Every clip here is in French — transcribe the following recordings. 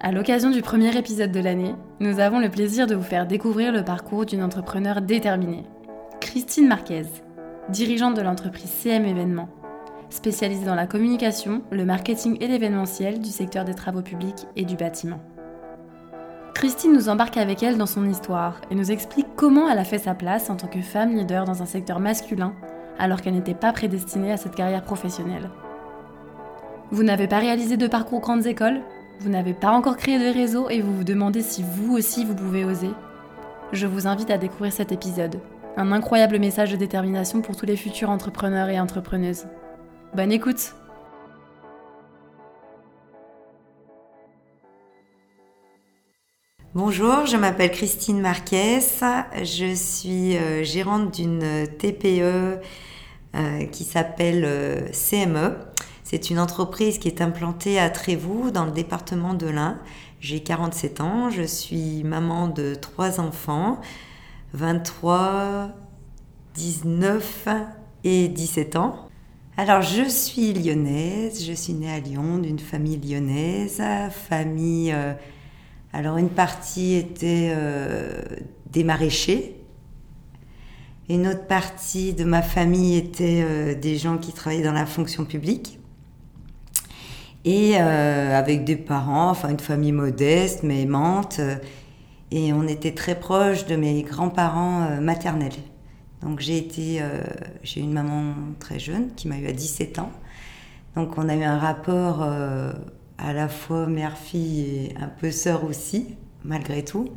À l'occasion du premier épisode de l'année, nous avons le plaisir de vous faire découvrir le parcours d'une entrepreneur déterminée, Christine Marquez, dirigeante de l'entreprise CM Événements, spécialisée dans la communication, le marketing et l'événementiel du secteur des travaux publics et du bâtiment. Christine nous embarque avec elle dans son histoire et nous explique comment elle a fait sa place en tant que femme leader dans un secteur masculin alors qu'elle n'était pas prédestinée à cette carrière professionnelle. Vous n'avez pas réalisé de parcours grandes écoles? Vous n'avez pas encore créé de réseau et vous vous demandez si vous aussi vous pouvez oser Je vous invite à découvrir cet épisode. Un incroyable message de détermination pour tous les futurs entrepreneurs et entrepreneuses. Bonne écoute Bonjour, je m'appelle Christine Marquez, je suis euh, gérante d'une TPE euh, qui s'appelle euh, CME. C'est une entreprise qui est implantée à Trévoux, dans le département de l'Ain. J'ai 47 ans, je suis maman de trois enfants, 23, 19 et 17 ans. Alors, je suis lyonnaise, je suis née à Lyon, d'une famille lyonnaise, famille. Euh, alors, une partie était euh, des maraîchers, une autre partie de ma famille était euh, des gens qui travaillaient dans la fonction publique et euh, avec des parents, enfin une famille modeste mais aimante. et on était très proche de mes grands-parents euh, maternels. Donc j'ai été, euh, j'ai une maman très jeune qui m'a eu à 17 ans. Donc on a eu un rapport à la fois mère-fille et un peu sœur aussi, malgré tout.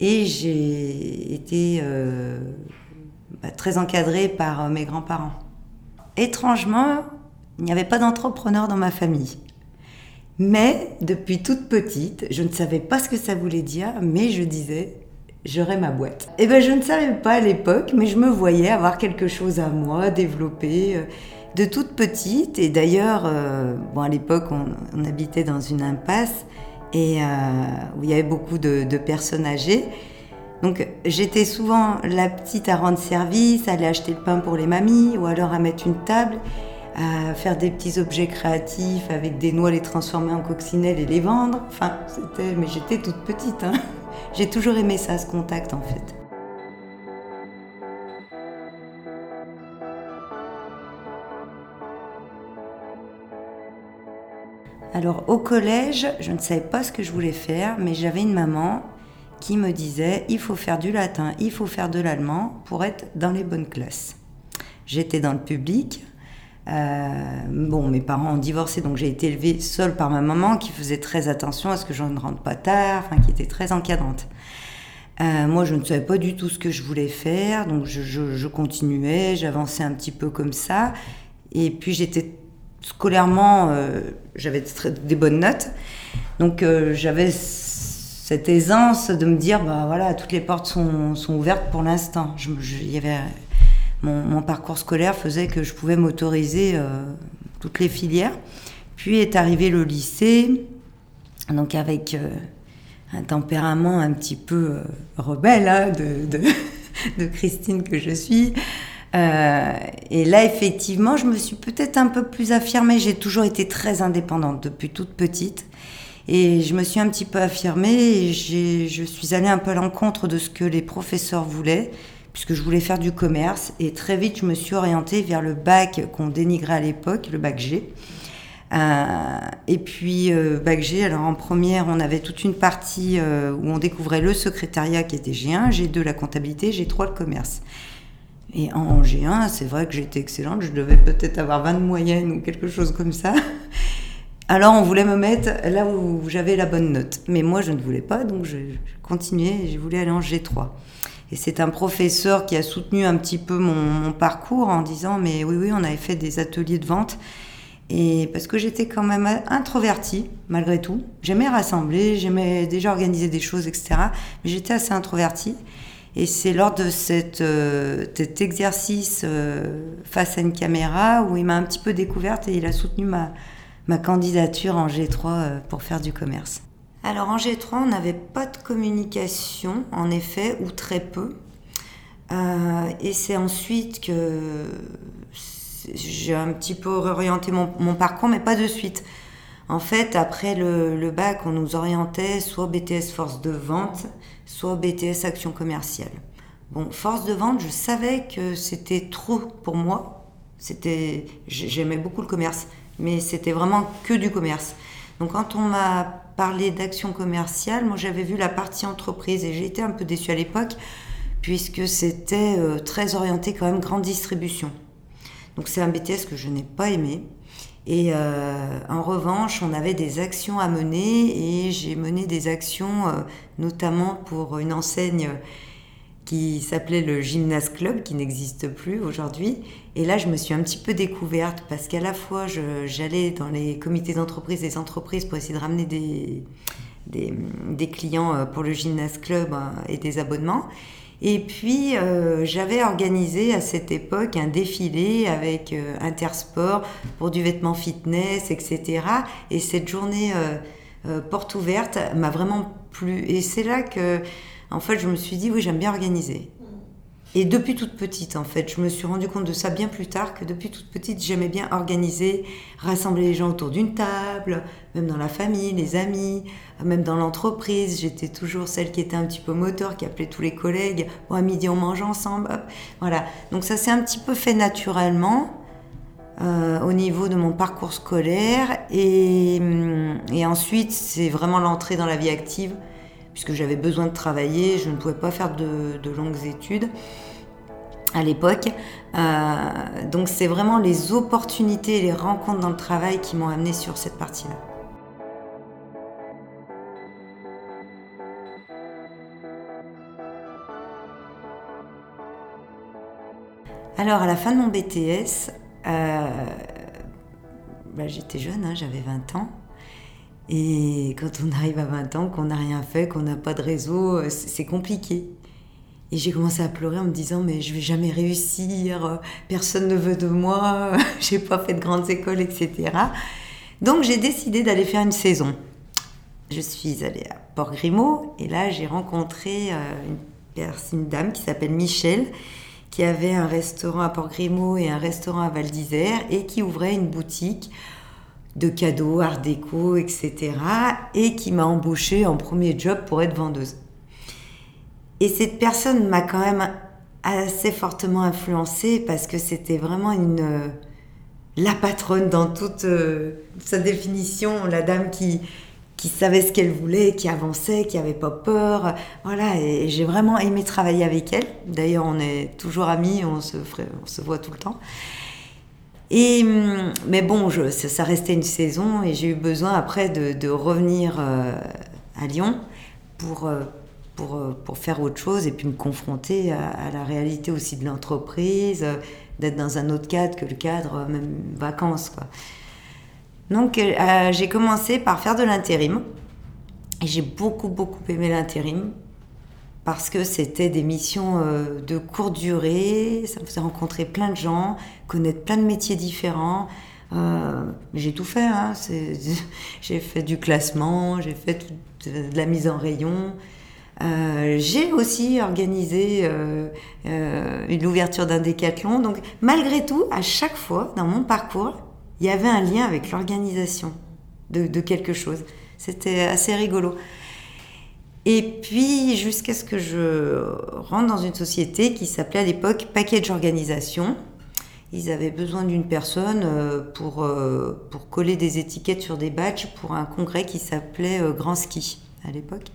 Et j'ai été bah, très encadrée par mes grands-parents. Étrangement, il n'y avait pas d'entrepreneur dans ma famille. Mais depuis toute petite, je ne savais pas ce que ça voulait dire, mais je disais j'aurai ma boîte. Et eh ben je ne savais pas à l'époque, mais je me voyais avoir quelque chose à moi, développer euh, de toute petite. Et d'ailleurs, euh, bon à l'époque on, habitait dans une impasse et euh, où il y avait beaucoup de, de personnes âgées. Donc j'étais souvent la petite à rendre service, à aller acheter le pain pour les mamies ou alors à mettre une table à faire des petits objets créatifs avec des noix, les transformer en coccinelles et les vendre. Enfin, c'était. Mais j'étais toute petite. Hein. J'ai toujours aimé ça, ce contact en fait. Alors au collège, je ne savais pas ce que je voulais faire, mais j'avais une maman qui me disait il faut faire du latin, il faut faire de l'allemand pour être dans les bonnes classes. J'étais dans le public, bon, mes parents ont divorcé, donc j'ai été élevée seule par ma maman qui faisait très attention à ce que je ne rentre pas tard, qui était très encadrante. Euh, moi, je ne savais pas du tout ce que je voulais faire, donc je, je, continuais, j'avançais un petit peu comme ça. Et puis j'étais scolairement, euh, j'avais des bonnes notes, donc j'avais cette aisance de me dire, bah voilà, toutes les portes sont, sont ouvertes pour l'instant. Il y avait mon, parcours scolaire faisait que je pouvais m'autoriser euh, toutes les filières. Puis est arrivé le lycée, donc avec euh, un tempérament un petit peu euh, rebelle hein, de, Christine que je suis. et là, effectivement, je me suis peut-être un peu plus affirmée. J'ai toujours été très indépendante depuis toute petite. Et je me suis un petit peu affirmée et je suis allée un peu à l'encontre de ce que les professeurs voulaient puisque je voulais faire du commerce. Et très vite, je me suis orientée vers le bac qu'on dénigrait à l'époque, le bac G. Euh, et puis, euh, bac G, alors en première, on avait toute une partie euh, où on découvrait le secrétariat qui était G1, G2 la comptabilité, G3 le commerce. Et en G1, c'est vrai que j'étais excellente, je devais peut-être avoir 20 de moyenne ou quelque chose comme ça. Alors on voulait me mettre là où j'avais la bonne note. Mais moi je ne voulais pas, donc je continuais et je voulais aller en G3. Et c'est un professeur qui a soutenu un petit peu mon, parcours en disant mais oui oui on avait fait des ateliers de vente et parce que j'étais quand même introvertie malgré tout. J'aimais rassembler, j'aimais déjà organiser des choses etc. Mais j'étais assez introvertie. Et c'est lors de euh, cet exercice euh, face à une caméra où il m'a un petit peu découverte et il a soutenu ma, ma candidature en G3 euh, pour faire du commerce. Alors en G3, on n'avait pas de communication, en effet, ou très peu. Euh, et c'est ensuite que j'ai un petit peu réorienté mon, parcours, mais pas de suite. En fait, après le, bac, on nous orientait soit BTS force de vente, soit BTS action commerciale. Bon, force de vente, je savais que c'était trop pour moi. C'était, j'aimais beaucoup le commerce, mais c'était vraiment que du commerce. Donc quand on m'a parlé d'action commerciale, moi j'avais vu la partie entreprise et j'ai été un peu déçue à l'époque puisque c'était euh, très orienté quand même grande distribution. Donc c'est un BTS que je n'ai pas aimé. Et euh, en revanche, on avait des actions à mener et j'ai mené des actions euh, notamment pour une enseigne qui s'appelait le Gymnase Club, qui n'existe plus aujourd'hui. Et là, je me suis un petit peu découverte parce qu'à la fois, j'allais dans les comités d'entreprise des entreprises pour essayer de ramener des, des, clients euh, pour le Gymnase Club et des abonnements. Et puis, euh, j'avais organisé à cette époque un défilé avec euh, Intersport pour du vêtement fitness, etc. Et cette journée euh, porte ouverte m'a vraiment plu. Et c'est là que, en fait, je me suis dit, oui, j'aime bien organiser. Et depuis toute petite, en fait, je me suis rendu compte de ça bien plus tard, que depuis toute petite, j'aimais bien organiser, rassembler les gens autour d'une table, même dans la famille, les amis, même dans l'entreprise. J'étais toujours celle qui était un petit peu moteur, qui appelait tous les collègues. Bon, à midi, on mange ensemble. Voilà. Donc ça s'est un petit peu fait naturellement. Euh, au niveau de mon parcours scolaire et, et ensuite c'est vraiment l'entrée dans la vie active puisque j'avais besoin de travailler, je ne pouvais pas faire de, longues études à l'époque. Euh, donc c'est vraiment les opportunités et les rencontres dans le travail qui m'ont amené sur cette partie-là. Alors à la fin de mon BTS, euh, bah, j'étais jeune, hein, j'avais 20 ans. Et quand on arrive à 20 ans, qu'on n'a rien fait, qu'on n'a pas de réseau, euh, c'est compliqué. Et j'ai commencé à pleurer en me disant mais je vais jamais réussir, personne ne veut de moi, j'ai pas fait de grandes écoles, etc. Donc j'ai décidé d'aller faire une saison. Je suis allée à Port-Grimaud et là j'ai rencontré euh, une, une dame qui s'appelle Michel qui avait un restaurant à Port-Grimaud et un restaurant à Val d'Isère et qui ouvrait une boutique de cadeaux, art déco, etc. et qui m'a embauchée en premier job pour être vendeuse. Et cette personne m'a quand même assez fortement influencée parce que c'était vraiment une la patronne dans toute euh, sa définition, la dame qui qui savait ce qu'elle voulait, qui avançait, qui avait pas peur. Voilà, et j'ai vraiment aimé travailler avec elle. D'ailleurs, on est toujours amis, on se, on se voit tout le temps. Hum, mais bon, ça, restait une saison et j'ai eu besoin après de, revenir euh, à Lyon pour, euh, pour, euh, pour, faire autre chose et puis me confronter à, la réalité aussi de l'entreprise, d'être dans un autre cadre que le cadre même vacances. Quoi. Donc j'ai commencé par faire de l'intérim et j'ai beaucoup beaucoup aimé l'intérim parce que c'était des missions euh, de courte durée, ça me faisait rencontrer plein de gens, connaître plein de métiers différents. Euh, j'ai tout fait, hein. j'ai fait du classement, j'ai fait de la mise en rayon. Euh, j'ai aussi organisé l'ouverture d'un décathlon. Donc malgré tout, à chaque fois dans mon parcours, il y avait un lien avec l'organisation de quelque chose. C'était assez rigolo. Et puis, jusqu'à ce que je rentre dans une société qui s'appelait à l'époque Package Organisation. Ils avaient besoin d'une personne euh, pour, euh, pour coller des étiquettes sur des badges pour un congrès qui s'appelait euh, Grand Ski à l'époque.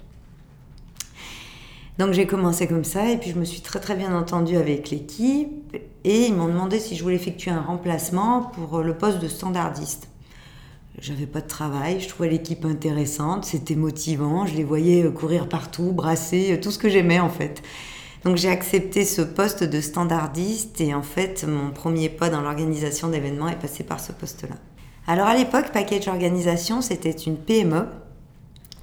Donc j'ai commencé comme ça et puis je me suis très très bien entendue avec l'équipe et ils m'ont demandé si je voulais effectuer un remplacement pour le poste de standardiste. J'avais pas de travail, je trouvais l'équipe intéressante, c'était motivant, je les voyais euh, courir partout, brasser, euh, tout ce que j'aimais en fait. Donc j'ai accepté ce poste de standardiste et en fait mon premier pas dans l'organisation d'événements est passé par ce poste-là. Alors à l'époque, Package Organisation, c'était une PME,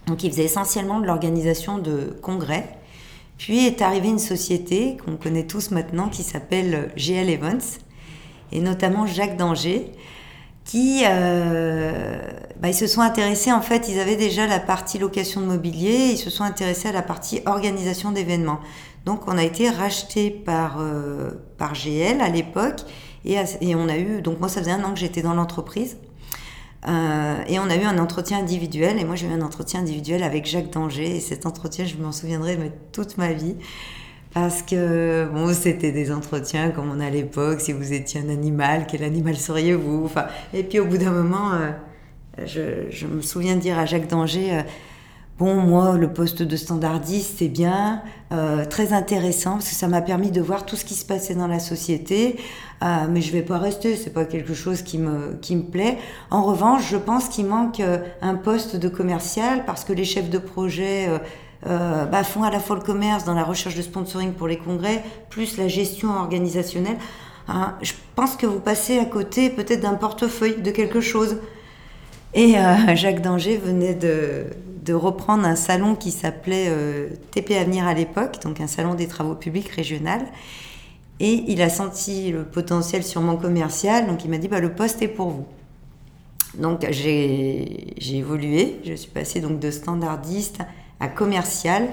donc il faisait essentiellement de l'organisation de congrès. Puis est arrivée une société qu'on connaît tous maintenant qui s'appelle GL Events et notamment Jacques Danger qui euh, bah, ils se sont intéressés en fait ils avaient déjà la partie location de mobilier ils se sont intéressés à la partie organisation d'événements donc on a été racheté par euh, par GL à l'époque et, et, on a eu donc moi ça faisait un an que j'étais dans l'entreprise et on a eu un entretien individuel, et moi j'ai eu un entretien individuel avec Jacques Danger, et cet entretien, je m'en souviendrai toute ma vie. Parce que bon, c'était des entretiens comme on a à l'époque, si vous étiez un animal, quel animal seriez-vous? Enfin, Et puis au bout d'un moment, je, je, me souviens de dire à Jacques Danger, Bon, moi, le poste de standardiste, c'est bien, euh, très intéressant, parce que ça m'a permis de voir tout ce qui se passait dans la société, euh, mais je vais pas rester, c'est pas quelque chose qui me, qui me plaît. En revanche, je pense qu'il manque euh, un poste de commercial, parce que les chefs de projet bah, font à la fois le commerce dans la recherche de sponsoring pour les congrès, plus la gestion organisationnelle. Hein, je pense que vous passez à côté peut-être d'un portefeuille, de quelque chose. Et Jacques Danger venait de, reprendre un salon qui s'appelait euh, TP Avenir à l'époque, donc un salon des travaux publics régional. Et il a senti le potentiel sur mon commercial, donc il m'a dit bah, le poste est pour vous. Donc j'ai évolué, je suis passée donc de standardiste à commercial,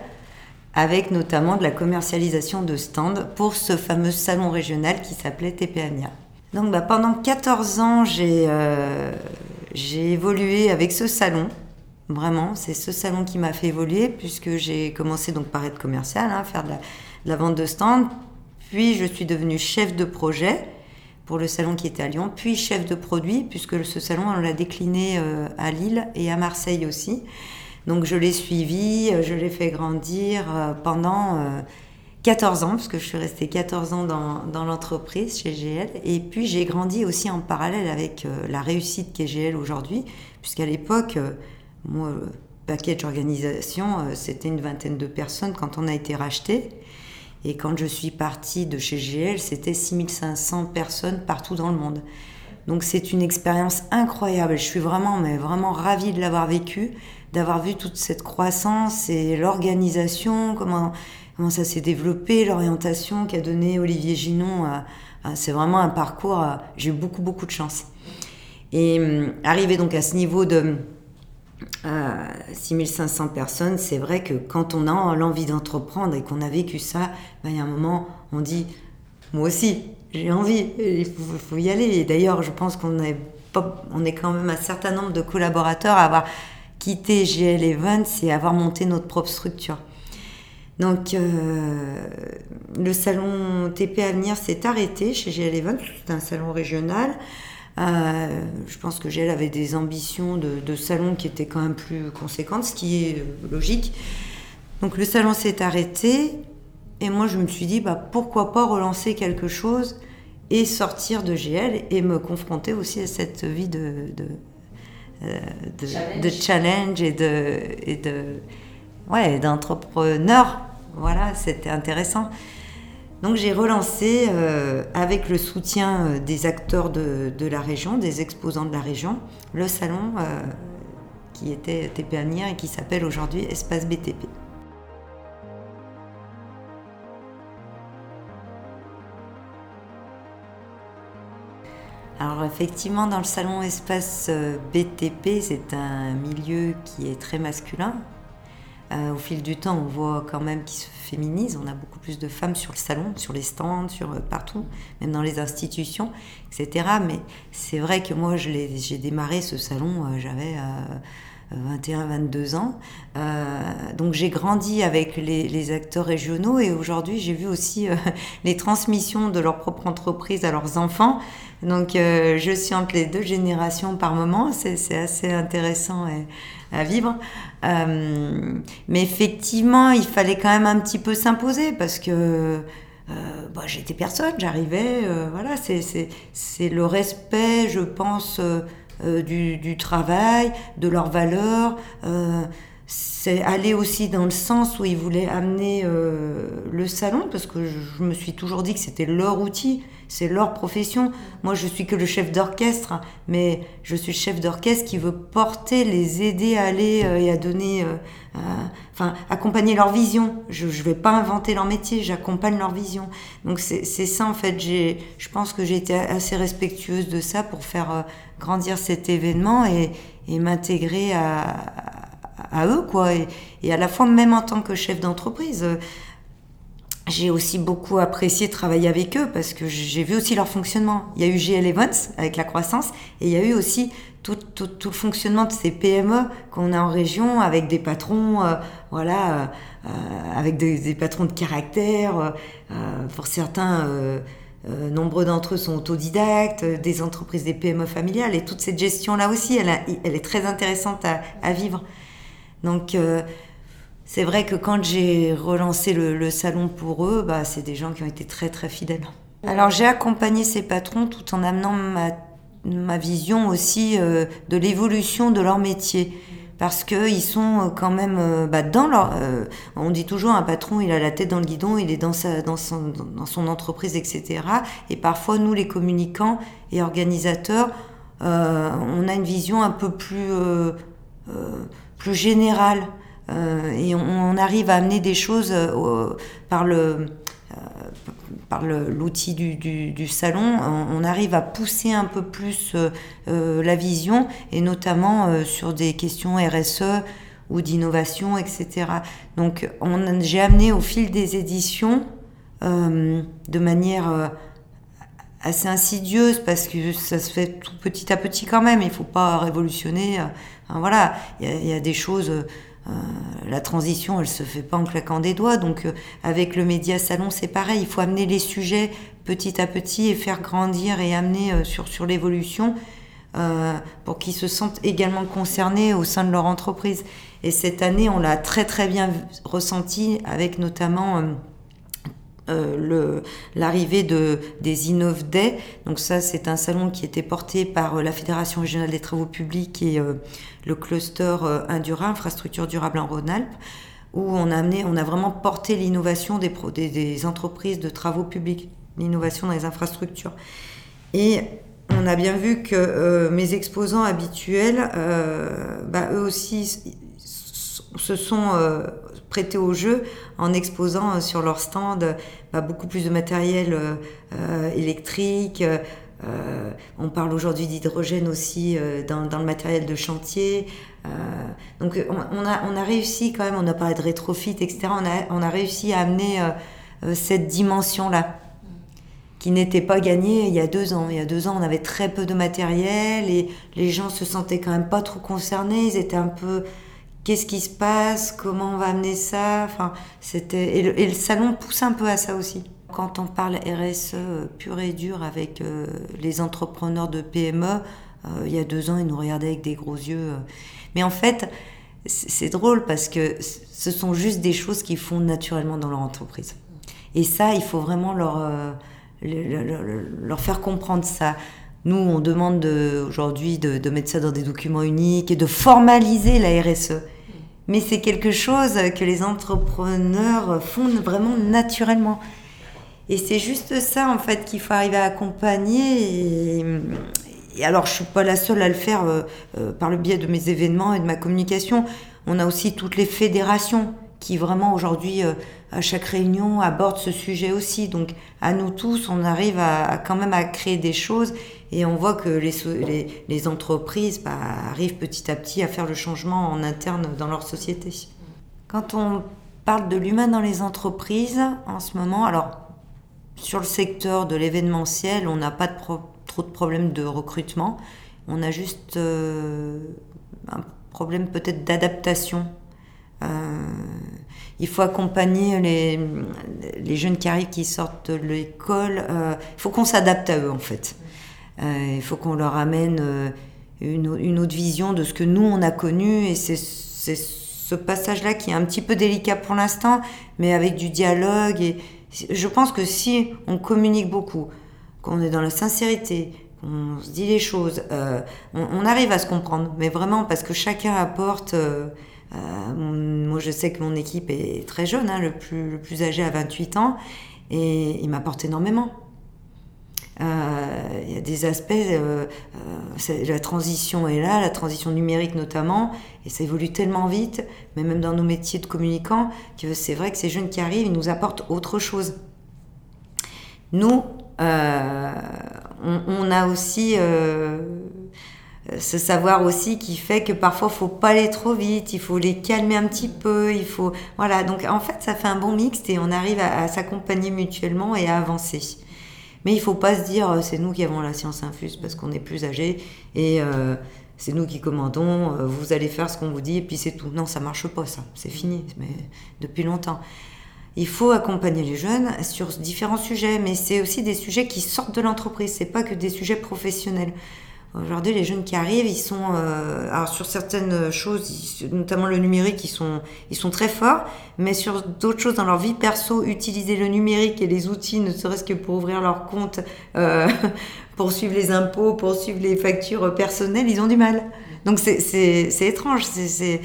avec notamment de la commercialisation de stands pour ce fameux salon régional qui s'appelait TP Avenir. Donc bah, pendant 14 ans, euh, j'ai évolué avec ce salon Vraiment, c'est ce salon qui m'a fait évoluer puisque j'ai commencé donc par être commercial, hein, faire de la, vente de stand. Puis je suis devenue chef de projet pour le salon qui était à Lyon, puis chef de produit puisque ce salon on l'a décliné euh, à Lille et à Marseille aussi. Donc je l'ai suivi, euh, je l'ai fait grandir euh, pendant 14 ans, parce que je suis restée 14 ans dans, l'entreprise chez GL. Et puis j'ai grandi aussi en parallèle avec la réussite qu'est GL aujourd'hui, puisqu'à l'époque, moi, le package organisation, euh, c'était une vingtaine de personnes quand on a été racheté. Et quand je suis partie de chez GL, c'était 6500 personnes partout dans le monde. Donc c'est une expérience incroyable. Je suis vraiment, mais vraiment ravie de l'avoir vécu, d'avoir vu toute cette croissance et l'organisation, comment, comment ça s'est développé, l'orientation qu'a donné Olivier Ginon. c'est vraiment un parcours, j'ai eu beaucoup, beaucoup de chance. Et hum, arrivé donc à ce niveau de, à 6500 personnes, c'est vrai que quand on a l'envie d'entreprendre et qu'on a vécu ça, ben, il y a un moment, on dit, moi aussi, j'ai envie, il faut, y aller. Et d'ailleurs, je pense qu'on est, on est quand même un certain nombre de collaborateurs à avoir quitté GL Events et avoir monté notre propre structure. Donc, euh, le salon TP Avenir s'est arrêté chez GL Events, c'est un salon régional. Euh, je pense que GL avait des ambitions de, salon qui étaient quand même plus conséquentes, ce qui est logique. Donc le salon s'est arrêté et moi je me suis dit bah, pourquoi pas relancer quelque chose et sortir de GL et me confronter aussi à cette vie de, euh, de, challenge. et de, et de ouais, d'entrepreneur. Voilà, c'était intéressant. Donc j'ai relancé euh, avec le soutien euh, des acteurs de, la région, des exposants de la région, le salon euh, qui était TP Avenir et qui s'appelle aujourd'hui Espace BTP. Alors effectivement, dans le salon Espace BTP, c'est un milieu qui est très masculin, euh, au fil du temps, on voit quand même qu'il se féminise. On a beaucoup plus de femmes sur le salon, sur les stands, sur euh, partout, même dans les institutions, etc. Mais c'est vrai que moi, j'ai démarré ce salon, euh, j'avais 21, 22 ans. donc j'ai grandi avec les, acteurs régionaux et aujourd'hui, j'ai vu aussi les transmissions de leur propre entreprise à leurs enfants. Donc je suis entre les deux générations par moment. C'est assez intéressant. À vivre. Euh, mais effectivement, il fallait quand même un petit peu s'imposer parce que euh, bah, j'étais personne, j'arrivais. Euh, voilà, c'est le respect, je pense, du, du, travail, de leurs valeurs c'est aller aussi dans le sens où ils voulaient amener le salon, parce que je, me suis toujours dit que c'était leur outil c'est leur profession. Moi, je suis que le chef d'orchestre, mais je suis le chef d'orchestre qui veut porter, les aider à aller euh, et à donner, euh, enfin, accompagner leur vision. Je ne vais pas inventer leur métier, j'accompagne leur vision. Donc c'est ça en fait. Je pense que j'ai été assez respectueuse de ça pour faire euh, grandir cet événement et, m'intégrer à, eux, quoi. Et, à la fois même en tant que chef d'entreprise j'ai aussi beaucoup apprécié travailler avec eux parce que j'ai vu aussi leur fonctionnement. Il y a eu GL Evans avec la croissance et il y a eu aussi tout, le fonctionnement de ces PME qu'on a en région avec des patrons, euh, voilà, euh, avec des, patrons de caractère. Euh, pour certains, nombreux d'entre eux sont autodidactes, des entreprises, des PME familiales et toute cette gestion-là aussi, elle, est très intéressante à, à vivre. Donc c'est vrai que quand j'ai relancé le, salon pour eux, bah, c'est des gens qui ont été très très fidèles. Alors j'ai accompagné ces patrons tout en amenant ma, vision aussi euh, de l'évolution de leur métier. Parce qu'ils sont euh, quand même euh, bah, dans leur... on dit toujours un patron, il a la tête dans le guidon, il est dans, sa, dans son entreprise, etc. Et parfois, nous, les communicants et organisateurs, on a une vision un peu plus, plus générale. Euh, et on, arrive à amener des choses euh, par le euh, par l'outil du, du, salon, on, arrive à pousser un peu plus la vision, et notamment sur des questions RSE ou d'innovation, etc. Donc j'ai amené au fil des éditions, de manière assez insidieuse, parce que ça se fait tout petit à petit quand même, il faut pas révolutionner. voilà, il y, a des choses euh, la transition, elle se fait pas en claquant des doigts. Donc, euh, avec le média salon, c'est pareil. Il faut amener les sujets petit à petit et faire grandir et amener euh, sur, sur l'évolution pour qu'ils se sentent également concernés au sein de leur entreprise. Et cette année, on l'a très très bien ressenti avec notamment euh, l'arrivée de, des Innov Day. Donc ça, c'est un salon qui était porté par euh, la Fédération régionale des travaux publics et euh, le cluster Indura, infrastructure durable en Rhône-Alpes, où on a amené, on a vraiment porté l'innovation des, des, entreprises de travaux publics, l'innovation dans les infrastructures. Et on a bien vu que mes exposants habituels, bah, eux aussi, se sont prêtés au jeu en exposant euh, sur leur stand bah, beaucoup plus de matériel euh, euh, électrique. on parle aujourd'hui d'hydrogène aussi dans, dans, le matériel de chantier. donc on, a, on a réussi quand même, on a parlé de rétrofit, etc. On a, on a réussi à amener cette dimension-là qui n'était pas gagnée il y a deux ans. Il y a deux ans, on avait très peu de matériel et les gens se sentaient quand même pas trop concernés. Ils étaient un peu qu'est-ce qui se passe, comment on va amener ça? Enfin, c'était et le, salon pousse un peu à ça aussi. Quand on parle RSE pur et dur avec euh, les entrepreneurs de PME, euh, il y a deux ans, ils nous regardaient avec des gros yeux. Euh. Mais en fait, c'est drôle parce que ce sont juste des choses qu'ils font naturellement dans leur entreprise. Et ça, il faut vraiment leur, leur faire comprendre ça. Nous, on demande aujourd'hui de, de, mettre ça dans des documents uniques et de formaliser la RSE. Mais c'est quelque chose que les entrepreneurs font vraiment naturellement. Et c'est juste ça, en fait, qu'il faut arriver à accompagner. Et, alors, je suis pas la seule à le faire euh, euh, par le biais de mes événements et de ma communication. On a aussi toutes les fédérations qui vraiment aujourd'hui, euh, à chaque réunion, abordent ce sujet aussi. Donc, à nous tous, on arrive à, quand même à créer des choses et on voit que les, entreprises bah, arrivent petit à petit à faire le changement en interne dans leur société. Quand on parle de l'humain dans les entreprises, en ce moment, alors, sur le secteur de l'événementiel, on n'a pas trop de problèmes de recrutement. On a juste euh, un problème peut-être d'adaptation euh, il faut accompagner les, les, jeunes qui arrivent, qui sortent de l'école. Euh, il faut qu'on s'adapte à eux, en fait. Euh, il faut qu'on leur amène une, une, autre vision de ce que nous, on a connu. Et c'est ce passage-là qui est un petit peu délicat pour l'instant, mais avec du dialogue. Et je pense que si on communique beaucoup, qu'on est dans la sincérité, qu'on se dit les choses, on, on, arrive à se comprendre. Mais vraiment, parce que chacun apporte euh, moi, je sais que mon équipe est très jeune, hein, le, plus, le plus âgé a 28 ans, et il m'apporte énormément. Euh, il y a des aspects, euh, la transition est là, la transition numérique notamment, et ça évolue tellement vite, mais même dans nos métiers de communicants, que c'est vrai que ces jeunes qui arrivent, ils nous apportent autre chose. Nous, on, a aussi ce savoir aussi qui fait que parfois faut pas aller trop vite, il faut les calmer un petit peu, il faut voilà donc en fait ça fait un bon mix et on arrive à, s'accompagner mutuellement et à avancer. Mais il faut pas se dire c'est nous qui avons la science infuse parce qu'on est plus âgé et c'est nous qui commandons, vous allez faire ce qu'on vous dit et puis c'est tout. Non, ça marche pas ça, c'est fini, mais depuis longtemps. Il faut accompagner les jeunes sur différents sujets, mais c'est aussi des sujets qui sortent de l'entreprise, c'est pas que des sujets professionnels. Aujourd'hui, les jeunes qui arrivent, ils sont, euh, alors sur certaines choses, notamment le numérique, ils sont, ils sont très forts, mais sur d'autres choses dans leur vie perso, utiliser le numérique et les outils, ne serait-ce que pour ouvrir leur compte, euh, pour suivre les impôts, pour suivre les factures personnelles, ils ont du mal. Donc c'est étrange. c'est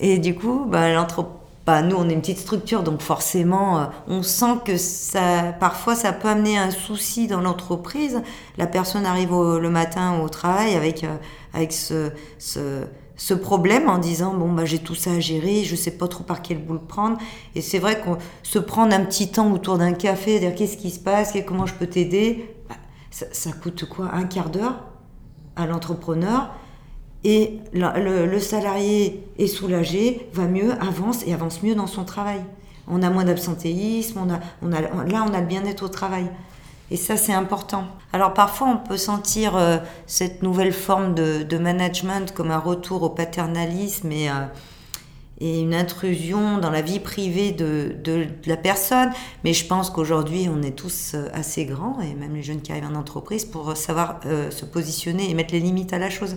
Et du coup, bah, l'entreprise bah, nous, on est une petite structure, donc forcément, euh, on sent que ça, parfois, ça peut amener un souci dans l'entreprise. La personne arrive le matin au travail avec, euh, avec ce, problème en disant, bon, bah, j'ai tout ça à gérer, je sais pas trop par quel bout le prendre. Et c'est vrai qu'on se prendre un petit temps autour d'un café, dire qu'est-ce qui se passe, comment je peux t'aider, bah, ça coûte quoi? Un quart d'heure à l'entrepreneur et le, salarié est soulagé, va mieux, avance et avance mieux dans son travail. On a moins d'absentéisme, on a, là on a le bien-être au travail. Et ça c'est important. Alors parfois on peut sentir euh, cette nouvelle forme de, management comme un retour au paternalisme et, euh, une intrusion dans la vie privée de, de, la personne. Mais je pense qu'aujourd'hui on est tous euh, assez grands, et même les jeunes qui arrivent en entreprise, pour savoir se positionner et mettre les limites à la chose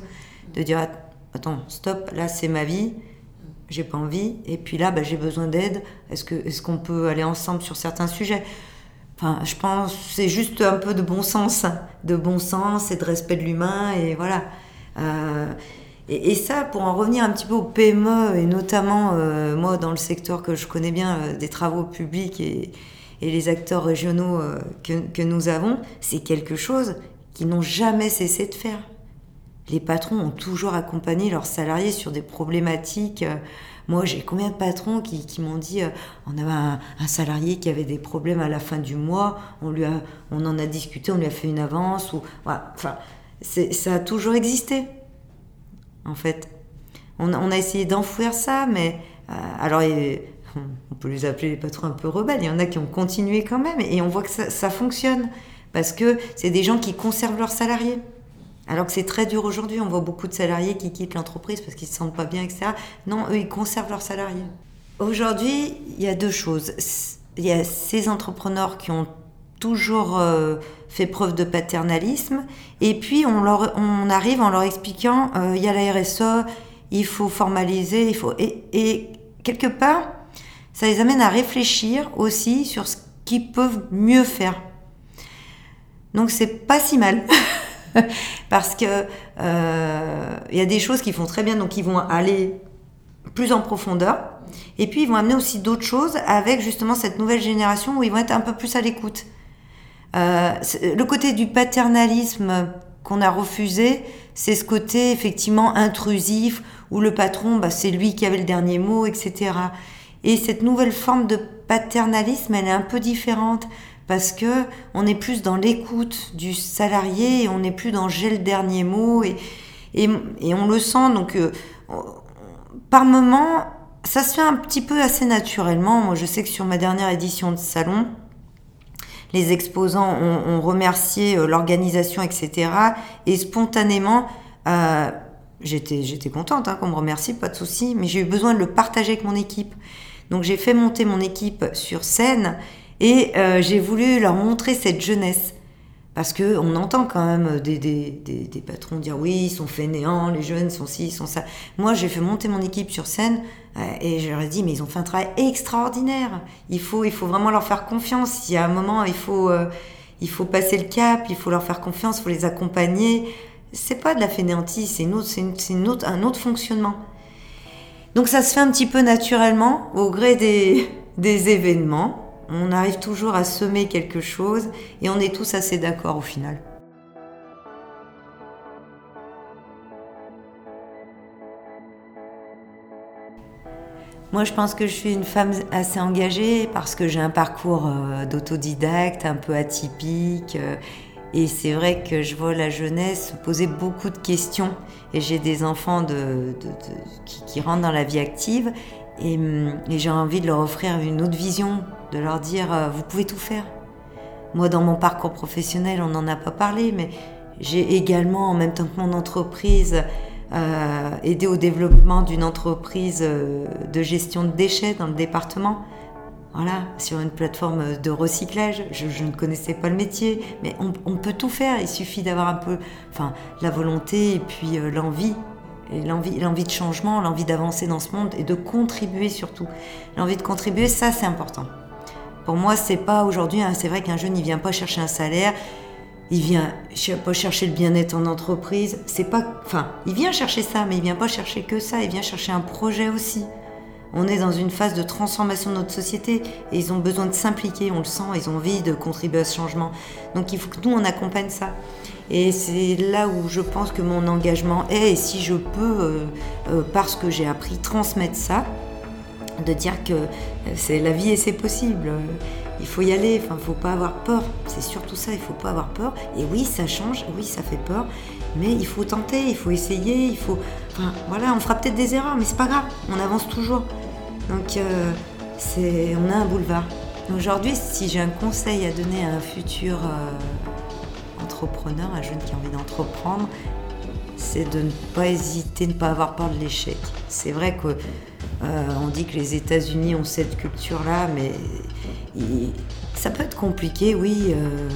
de dire attends, stop, là c'est ma vie, j'ai pas envie, et puis là bah, j'ai besoin d'aide, est-ce qu'on est qu'on peut aller ensemble sur certains sujets? Enfin, je pense c'est juste un peu de bon sens, de bon sens et de respect de l'humain, et voilà. Euh, et, ça, pour en revenir un petit peu au PME, et notamment euh, moi dans le secteur que je connais bien euh, des travaux publics et, et les acteurs régionaux que, que nous avons, c'est quelque chose qu'ils n'ont jamais cessé de faire les patrons ont toujours accompagné leurs salariés sur des problématiques. Moi, j'ai combien de patrons qui, m'ont dit, euh, on avait un, salarié qui avait des problèmes à la fin du mois, on lui a, on en a discuté, on lui a fait une avance, ou, enfin, ça a toujours existé, en fait. On, a essayé d'enfouir ça, mais euh, alors, on peut les appeler les patrons un peu rebelles. Il y en a qui ont continué quand même, et on voit que ça, ça fonctionne parce que c'est des gens qui conservent leurs salariés. Alors que c'est très dur aujourd'hui, on voit beaucoup de salariés qui quittent l'entreprise parce qu'ils ne se sentent pas bien, etc. Non, eux, ils conservent leurs salariés. Aujourd'hui, il y a deux choses. Il y a ces entrepreneurs qui ont toujours euh, fait preuve de paternalisme, et puis on, leur, on arrive en leur expliquant, euh, il y a la RSE, il faut formaliser, il faut... Et, et quelque part, ça les amène à réfléchir aussi sur ce qu'ils peuvent mieux faire. Donc c'est pas si mal. parce que euh, il y a des choses qui font très bien, donc ils vont aller plus en profondeur. Et puis ils vont amener aussi d'autres choses avec justement cette nouvelle génération où ils vont être un peu plus à l'écoute. Euh, le côté du paternalisme qu'on a refusé, c'est ce côté effectivement intrusif où le patron, bah, c'est lui qui avait le dernier mot, etc. Et cette nouvelle forme de paternalisme, elle est un peu différente parce que on est plus dans l'écoute du salarié et on n'est plus dans j'ai le dernier mot et, et, on le sent. Donc euh, par moment ça se fait un petit peu assez naturellement. Je sais que sur ma dernière édition de salon les exposants ont, remercié euh, l'organisation etc et spontanément euh, j'étais j'étais contente hein, qu'on me remercie pas de souci. Mais j'ai eu besoin de le partager avec mon équipe. Donc j'ai fait monter mon équipe sur scène et euh, j'ai voulu leur montrer cette jeunesse. Parce qu'on entend quand même des, des, des, patrons dire oui, ils sont fainéants, les jeunes sont ci, ils sont ça. Moi, j'ai fait monter mon équipe sur scène euh, et je leur ai dit, mais ils ont fait un travail extraordinaire. Il faut, il faut vraiment leur faire confiance. Il y a un moment, il faut, euh, il faut passer le cap, il faut leur faire confiance, il faut les accompagner. C'est pas de la fainéantise, c'est une une autre, un autre fonctionnement. Donc ça se fait un petit peu naturellement au gré des, des événements on arrive toujours à semer quelque chose et on est tous assez d'accord au final. Moi, je pense que je suis une femme assez engagée parce que j'ai un parcours euh, d'autodidacte un peu atypique. Euh, Et c'est vrai que je vois la jeunesse se poser beaucoup de questions. Et j'ai des enfants qui, rentrent dans la vie active. Et, et j'ai envie de leur offrir une autre vision, de leur dire, euh, vous pouvez tout faire. Moi, dans mon parcours professionnel, on n'en a pas parlé, mais j'ai également, en même temps que mon entreprise, euh, aidé au développement d'une entreprise euh, de gestion de déchets dans le département. Voilà, sur une plateforme de recyclage. Je, ne connaissais pas le métier, mais on, peut tout faire. Il suffit d'avoir un peu, enfin, la volonté et puis l'envie l'envie, de changement, l'envie d'avancer dans ce monde et de contribuer surtout. L'envie de contribuer, ça c'est important. Pour moi, c'est pas aujourd'hui. Hein, c'est vrai qu'un jeune, il vient pas chercher un salaire, il vient pas chercher le bien-être en entreprise. C'est pas, enfin, il vient chercher ça, mais il vient pas chercher que ça. Il vient chercher un projet aussi. On est dans une phase de transformation de notre société et ils ont besoin de s'impliquer, on le sent, ils ont envie de contribuer à ce changement. Donc il faut que nous, on accompagne ça. Et c'est là où je pense que mon engagement est, et si je peux, euh, euh, parce que j'ai appris, transmettre ça, de dire que c'est la vie et c'est possible il faut y aller, enfin, faut pas avoir peur. C'est surtout ça, il faut pas avoir peur. Et oui, ça change, oui, ça fait peur, mais il faut tenter, il faut essayer, il faut. Enfin, voilà, on fera peut-être des erreurs, mais c'est pas grave, on avance toujours. Donc, euh, on a un boulevard. Aujourd'hui, si j'ai un conseil à donner à un futur euh, entrepreneur, un jeune qui a envie d'entreprendre, c'est de ne pas hésiter, de ne pas avoir peur de l'échec. C'est vrai que euh, on dit que les États-Unis ont cette culture-là, mais ça peut être compliqué, oui. Euh,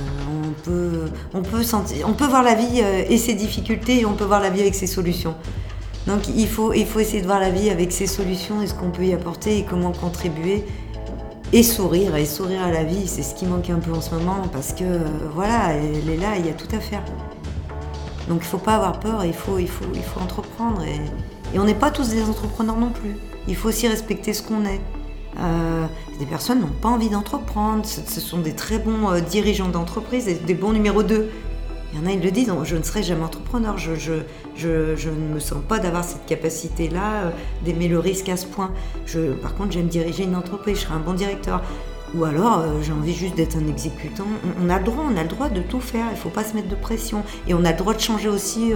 on, peut, voir la vie et ses difficultés et on peut voir la vie avec ses solutions. Donc il faut, il faut essayer de voir la vie avec ses solutions et ce qu'on peut y apporter et comment contribuer. Et sourire, et sourire à la vie, c'est ce qui manque un peu en ce moment parce que voilà, elle est là, il y a tout à faire. Donc il ne faut pas avoir peur, il faut, il entreprendre. Et, on n'est pas tous des entrepreneurs non plus. Il faut aussi respecter ce qu'on est. Euh, des personnes n'ont pas envie d'entreprendre, ce, sont des très bons euh, dirigeants d'entreprise, des bons numéros 2. Il y en a, ils le disent, je ne serai jamais entrepreneur, je, ne me sens pas d'avoir cette capacité-là, euh, d'aimer le risque à ce point. par contre, j'aime diriger une entreprise, je serai un bon directeur. Ou alors, j'ai envie juste d'être un exécutant. On, a le droit, on a le droit de tout faire. Il ne faut pas se mettre de pression. Et on a le droit de changer aussi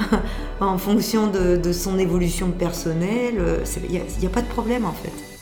en fonction de, son évolution personnelle. Il n'y a, pas de problème en fait.